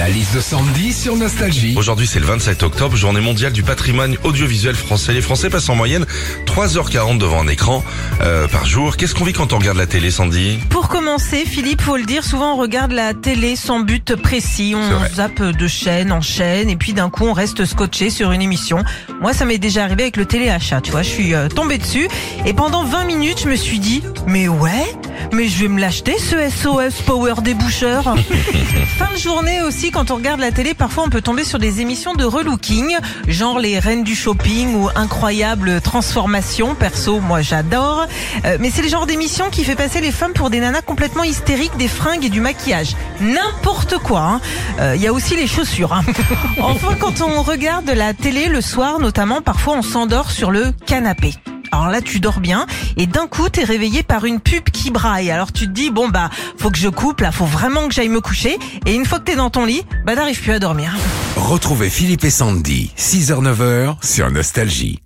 La liste de Sandy sur Nostalgie. Aujourd'hui, c'est le 27 octobre, journée mondiale du patrimoine audiovisuel français. Les Français passent en moyenne 3h40 devant un écran euh, par jour. Qu'est-ce qu'on vit quand on regarde la télé, Sandy? Pour commencer, Philippe, faut le dire, souvent on regarde la télé sans but précis. On zappe de chaîne en chaîne et puis d'un coup on reste scotché sur une émission. Moi, ça m'est déjà arrivé avec le téléachat, tu vois. Je suis euh, tombée dessus et pendant 20 minutes, je me suis dit, mais ouais, mais je vais me l'acheter ce SOS Power déboucheur. fin de journée aussi, quand on regarde la télé, parfois on peut tomber sur des émissions de relooking, genre les reines du shopping ou incroyable transformation. Perso, moi j'adore. Euh, mais c'est le genre d'émission qui fait passer les femmes pour des nanas complètement hystériques, des fringues et du maquillage. N'importe quoi. hein. Euh, Il y a aussi les chaussures. hein. enfin, quand on regarde la télé le soir, notamment, parfois on s'endort sur le canapé. Alors là, tu dors bien et d'un coup, t'es réveillé par une pub qui braille. Alors tu te dis bon bah, faut que je coupe là, faut vraiment que j'aille me coucher. Et une fois que t'es dans ton lit, bah t'arrives plus à dormir. Retrouvez Philippe et Sandy, 6h-9h sur Nostalgie.